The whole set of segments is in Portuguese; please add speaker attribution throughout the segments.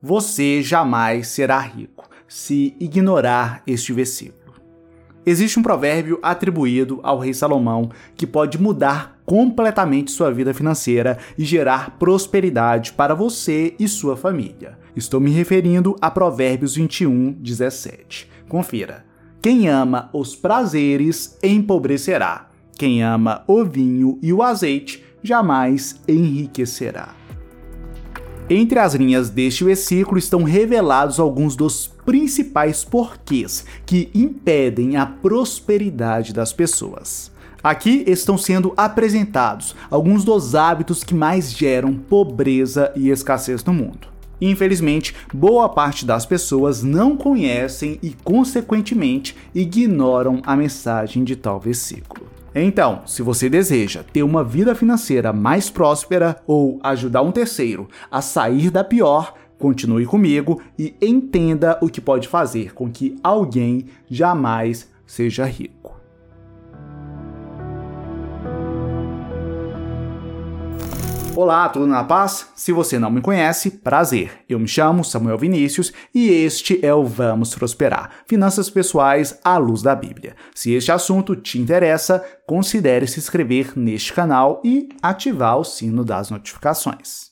Speaker 1: Você jamais será rico se ignorar este versículo. Existe um provérbio atribuído ao rei Salomão que pode mudar completamente sua vida financeira e gerar prosperidade para você e sua família. Estou me referindo a Provérbios 21, 17. Confira. Quem ama os prazeres empobrecerá. Quem ama o vinho e o azeite jamais enriquecerá. Entre as linhas deste versículo estão revelados alguns dos principais porquês que impedem a prosperidade das pessoas. Aqui estão sendo apresentados alguns dos hábitos que mais geram pobreza e escassez no mundo. Infelizmente, boa parte das pessoas não conhecem e, consequentemente, ignoram a mensagem de tal versículo. Então, se você deseja ter uma vida financeira mais próspera ou ajudar um terceiro a sair da pior, continue comigo e entenda o que pode fazer com que alguém jamais seja rico. Olá, tudo na paz? Se você não me conhece, prazer. Eu me chamo Samuel Vinícius e este é o Vamos Prosperar Finanças Pessoais à Luz da Bíblia. Se este assunto te interessa, considere se inscrever neste canal e ativar o sino das notificações.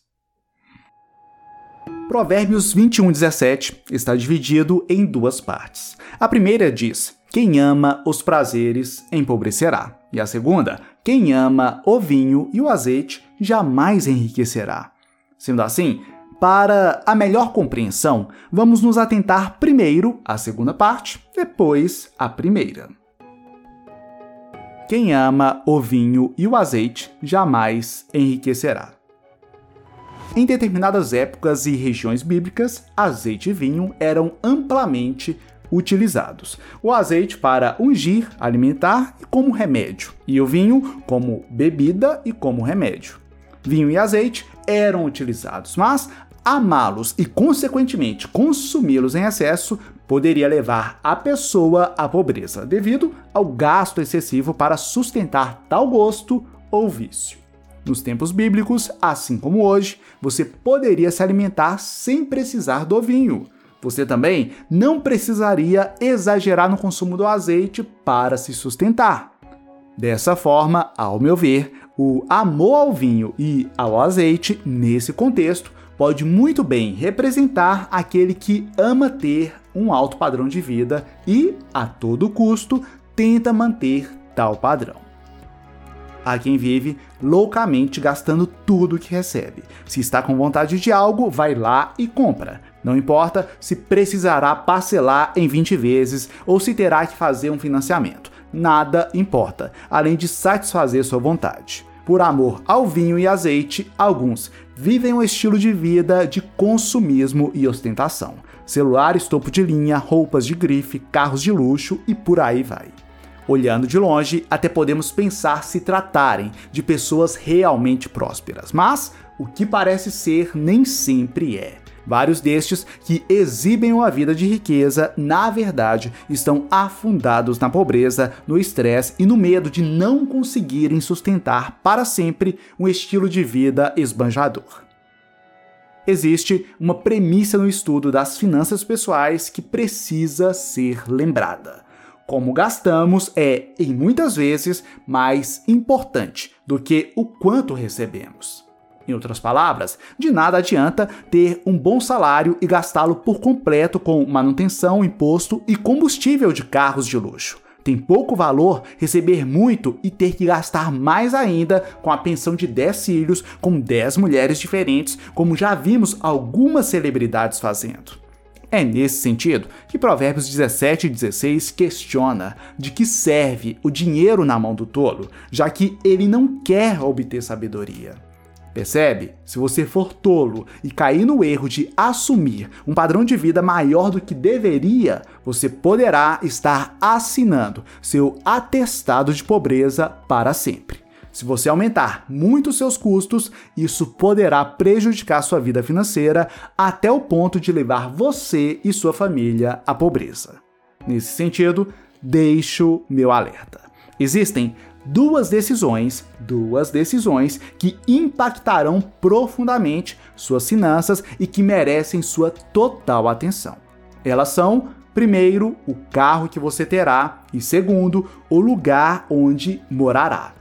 Speaker 1: Provérbios 21:17 está dividido em duas partes. A primeira diz: Quem ama os prazeres empobrecerá. E a segunda: Quem ama o vinho e o azeite jamais enriquecerá. Sendo assim, para a melhor compreensão, vamos nos atentar primeiro à segunda parte, depois à primeira. Quem ama o vinho e o azeite jamais enriquecerá. Em determinadas épocas e regiões bíblicas, azeite e vinho eram amplamente utilizados. O azeite para ungir, alimentar e como remédio, e o vinho como bebida e como remédio vinho e azeite eram utilizados, mas amá-los e, consequentemente, consumi-los em excesso poderia levar a pessoa à pobreza, devido ao gasto excessivo para sustentar tal gosto ou vício. Nos tempos bíblicos, assim como hoje, você poderia se alimentar sem precisar do vinho. Você também não precisaria exagerar no consumo do azeite para se sustentar. Dessa forma, ao meu ver, o amor ao vinho e ao azeite, nesse contexto, pode muito bem representar aquele que ama ter um alto padrão de vida e, a todo custo, tenta manter tal padrão. Há quem vive loucamente gastando tudo que recebe. Se está com vontade de algo, vai lá e compra. Não importa se precisará parcelar em 20 vezes ou se terá que fazer um financiamento nada importa, além de satisfazer sua vontade. Por amor ao vinho e azeite, alguns vivem um estilo de vida de consumismo e ostentação. Celulares topo de linha, roupas de grife, carros de luxo e por aí vai. Olhando de longe, até podemos pensar se tratarem de pessoas realmente prósperas, mas o que parece ser nem sempre é. Vários destes que exibem uma vida de riqueza, na verdade, estão afundados na pobreza, no estresse e no medo de não conseguirem sustentar para sempre um estilo de vida esbanjador. Existe uma premissa no estudo das finanças pessoais que precisa ser lembrada. Como gastamos é, em muitas vezes, mais importante do que o quanto recebemos. Em outras palavras, de nada adianta ter um bom salário e gastá-lo por completo com manutenção, imposto e combustível de carros de luxo. Tem pouco valor receber muito e ter que gastar mais ainda com a pensão de 10 filhos com 10 mulheres diferentes, como já vimos algumas celebridades fazendo. É nesse sentido que Provérbios 17 e 16 questiona de que serve o dinheiro na mão do tolo, já que ele não quer obter sabedoria. Percebe? Se você for tolo e cair no erro de assumir um padrão de vida maior do que deveria, você poderá estar assinando seu atestado de pobreza para sempre. Se você aumentar muito seus custos, isso poderá prejudicar sua vida financeira até o ponto de levar você e sua família à pobreza. Nesse sentido, deixo meu alerta. Existem duas decisões, duas decisões que impactarão profundamente suas finanças e que merecem sua total atenção. Elas são, primeiro, o carro que você terá e segundo, o lugar onde morará.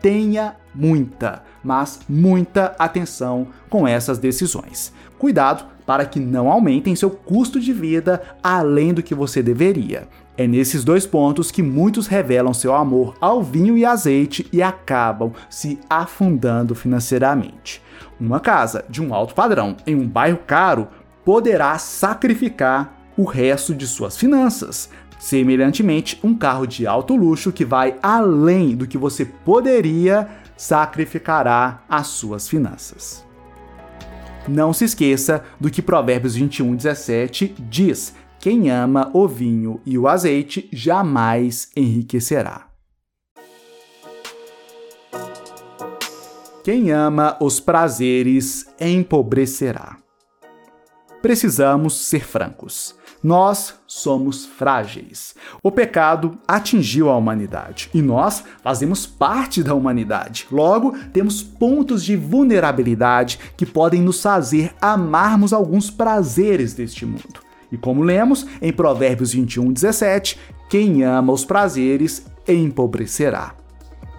Speaker 1: Tenha muita, mas muita atenção com essas decisões. Cuidado para que não aumentem seu custo de vida além do que você deveria. É nesses dois pontos que muitos revelam seu amor ao vinho e azeite e acabam se afundando financeiramente. Uma casa de um alto padrão em um bairro caro poderá sacrificar o resto de suas finanças. Semelhantemente, um carro de alto luxo que vai além do que você poderia sacrificará as suas finanças. Não se esqueça do que Provérbios 21, 17 diz: quem ama o vinho e o azeite jamais enriquecerá. Quem ama os prazeres empobrecerá. Precisamos ser francos. Nós somos frágeis. O pecado atingiu a humanidade e nós fazemos parte da humanidade. Logo, temos pontos de vulnerabilidade que podem nos fazer amarmos alguns prazeres deste mundo. E como lemos em Provérbios 21, 17, quem ama os prazeres empobrecerá.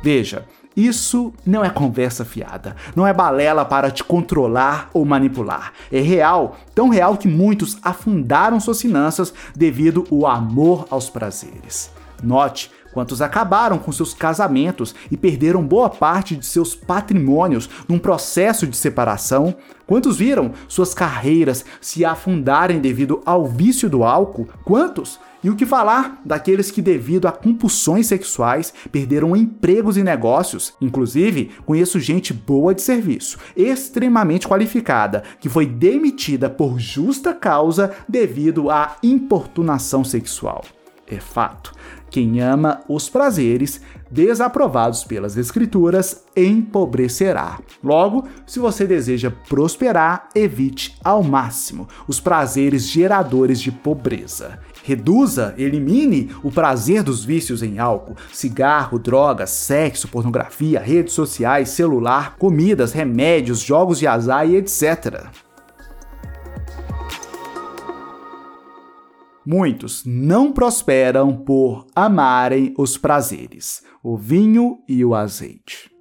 Speaker 1: Veja, isso não é conversa fiada, não é balela para te controlar ou manipular. É real, tão real que muitos afundaram suas finanças devido ao amor aos prazeres. Note quantos acabaram com seus casamentos e perderam boa parte de seus patrimônios num processo de separação, quantos viram suas carreiras se afundarem devido ao vício do álcool, quantos e o que falar daqueles que, devido a compulsões sexuais, perderam empregos e negócios? Inclusive, conheço gente boa de serviço, extremamente qualificada, que foi demitida por justa causa devido à importunação sexual. É fato. Quem ama os prazeres desaprovados pelas Escrituras empobrecerá. Logo, se você deseja prosperar, evite ao máximo os prazeres geradores de pobreza. Reduza, elimine o prazer dos vícios em álcool, cigarro, drogas, sexo, pornografia, redes sociais, celular, comidas, remédios, jogos de azar e etc. Muitos não prosperam por amarem os prazeres, o vinho e o azeite.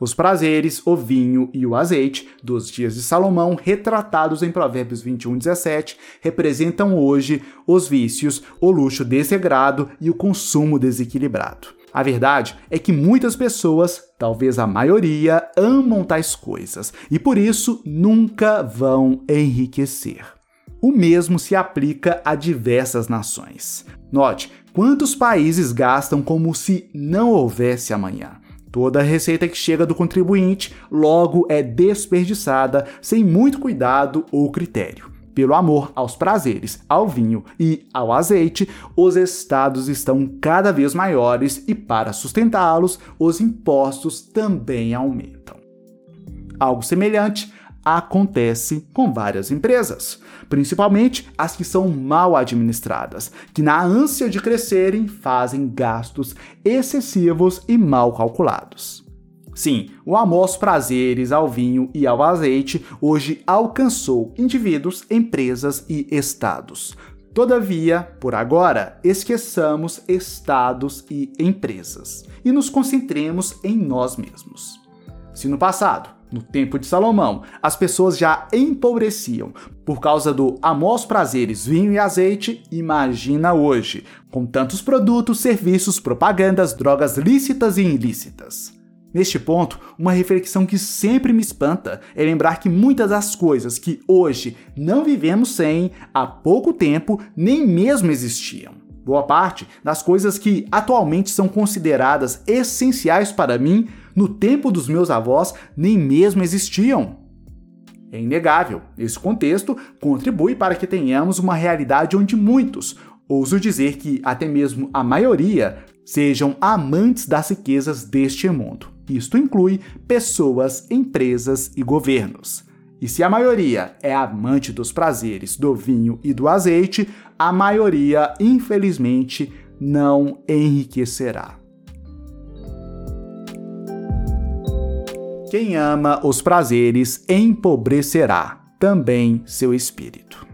Speaker 1: Os prazeres, o vinho e o azeite dos dias de Salomão, retratados em Provérbios 21, 17, representam hoje os vícios, o luxo desregrado e o consumo desequilibrado. A verdade é que muitas pessoas, talvez a maioria, amam tais coisas e por isso nunca vão enriquecer. O mesmo se aplica a diversas nações. Note quantos países gastam como se não houvesse amanhã. Toda receita que chega do contribuinte logo é desperdiçada sem muito cuidado ou critério. Pelo amor aos prazeres, ao vinho e ao azeite, os estados estão cada vez maiores e, para sustentá-los, os impostos também aumentam. Algo semelhante acontece com várias empresas, principalmente as que são mal administradas, que na ânsia de crescerem fazem gastos excessivos e mal calculados. Sim, o amor aos prazeres, ao vinho e ao azeite hoje alcançou indivíduos, empresas e estados. Todavia, por agora, esqueçamos estados e empresas e nos concentremos em nós mesmos. Se no passado no tempo de Salomão, as pessoas já empobreciam por causa do amor prazeres, vinho e azeite. Imagina hoje, com tantos produtos, serviços, propagandas, drogas lícitas e ilícitas. Neste ponto, uma reflexão que sempre me espanta é lembrar que muitas das coisas que hoje não vivemos sem, há pouco tempo nem mesmo existiam. Boa parte das coisas que atualmente são consideradas essenciais para mim, no tempo dos meus avós, nem mesmo existiam. É inegável, esse contexto contribui para que tenhamos uma realidade onde muitos, ouso dizer que até mesmo a maioria, sejam amantes das riquezas deste mundo. Isto inclui pessoas, empresas e governos. E se a maioria é amante dos prazeres do vinho e do azeite, a maioria, infelizmente, não enriquecerá. Quem ama os prazeres empobrecerá também seu espírito.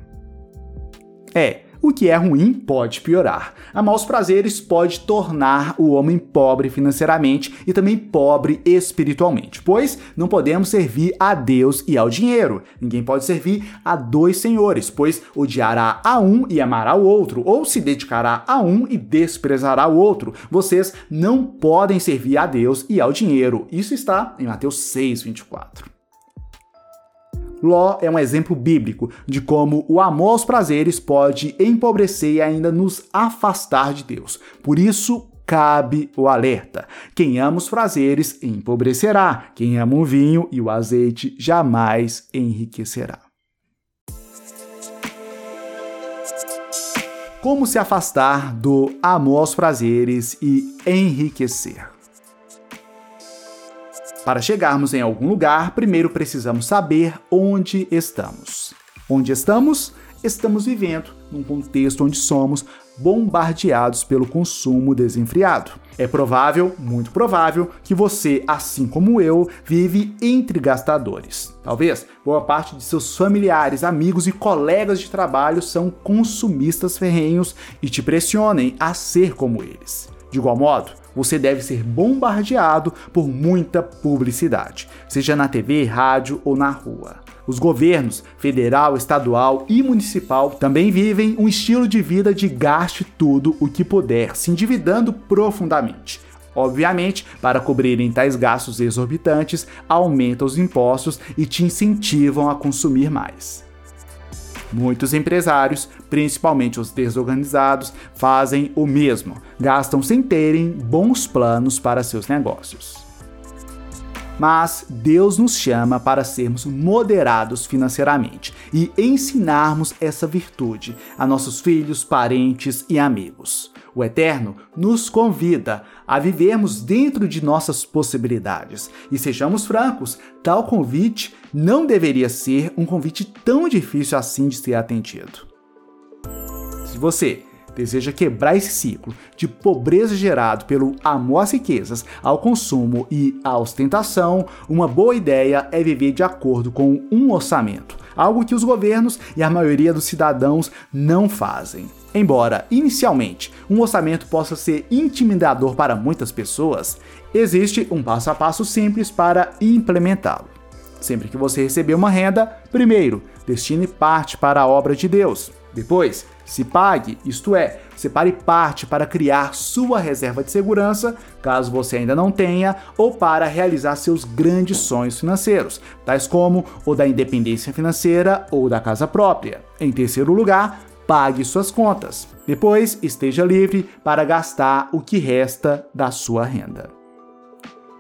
Speaker 1: É, o que é ruim pode piorar. Amar os prazeres pode tornar o homem pobre financeiramente e também pobre espiritualmente, pois não podemos servir a Deus e ao dinheiro. Ninguém pode servir a dois senhores, pois odiará a um e amará o outro, ou se dedicará a um e desprezará o outro. Vocês não podem servir a Deus e ao dinheiro. Isso está em Mateus 6, 24. Ló é um exemplo bíblico de como o amor aos prazeres pode empobrecer e ainda nos afastar de Deus. Por isso, cabe o alerta. Quem ama os prazeres empobrecerá, quem ama o vinho e o azeite jamais enriquecerá. Como se afastar do amor aos prazeres e enriquecer? Para chegarmos em algum lugar, primeiro precisamos saber onde estamos. Onde estamos? Estamos vivendo num contexto onde somos bombardeados pelo consumo desenfreado. É provável, muito provável, que você, assim como eu, vive entre gastadores. Talvez boa parte de seus familiares, amigos e colegas de trabalho são consumistas ferrenhos e te pressionem a ser como eles. De igual modo, você deve ser bombardeado por muita publicidade, seja na TV, rádio ou na rua. Os governos federal, estadual e municipal também vivem um estilo de vida de gaste tudo o que puder, se endividando profundamente. Obviamente, para cobrirem tais gastos exorbitantes, aumentam os impostos e te incentivam a consumir mais. Muitos empresários, principalmente os desorganizados, fazem o mesmo, gastam sem terem bons planos para seus negócios. Mas Deus nos chama para sermos moderados financeiramente e ensinarmos essa virtude a nossos filhos, parentes e amigos. O Eterno nos convida a vivermos dentro de nossas possibilidades. E sejamos francos, tal convite não deveria ser um convite tão difícil assim de ser atendido. Se você deseja quebrar esse ciclo de pobreza gerado pelo amor às riquezas, ao consumo e à ostentação, uma boa ideia é viver de acordo com um orçamento, algo que os governos e a maioria dos cidadãos não fazem. Embora, inicialmente, um orçamento possa ser intimidador para muitas pessoas, existe um passo a passo simples para implementá-lo. Sempre que você receber uma renda, primeiro, destine parte para a obra de Deus. Depois, se pague, isto é, separe parte para criar sua reserva de segurança, caso você ainda não tenha, ou para realizar seus grandes sonhos financeiros, tais como o da independência financeira ou da casa própria. Em terceiro lugar, pague suas contas. Depois, esteja livre para gastar o que resta da sua renda.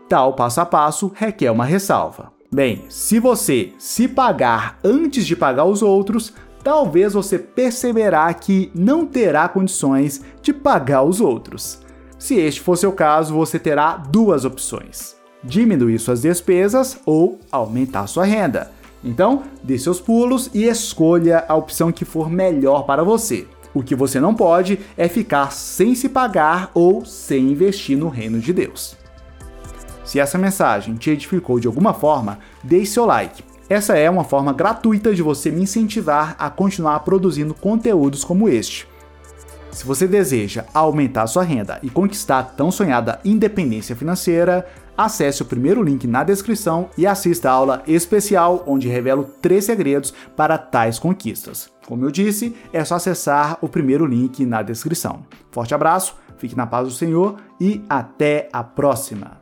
Speaker 1: Tal passo a passo requer uma ressalva. Bem, se você se pagar antes de pagar os outros, talvez você perceberá que não terá condições de pagar os outros. Se este for seu caso, você terá duas opções: diminuir suas despesas ou aumentar sua renda. Então, dê seus pulos e escolha a opção que for melhor para você. O que você não pode é ficar sem se pagar ou sem investir no reino de Deus. Se essa mensagem te edificou de alguma forma, deixe seu like essa é uma forma gratuita de você me incentivar a continuar produzindo conteúdos como este. Se você deseja aumentar sua renda e conquistar a tão sonhada independência financeira, acesse o primeiro link na descrição e assista a aula especial onde revelo três segredos para tais conquistas. Como eu disse, é só acessar o primeiro link na descrição. Forte abraço, fique na paz do Senhor e até a próxima!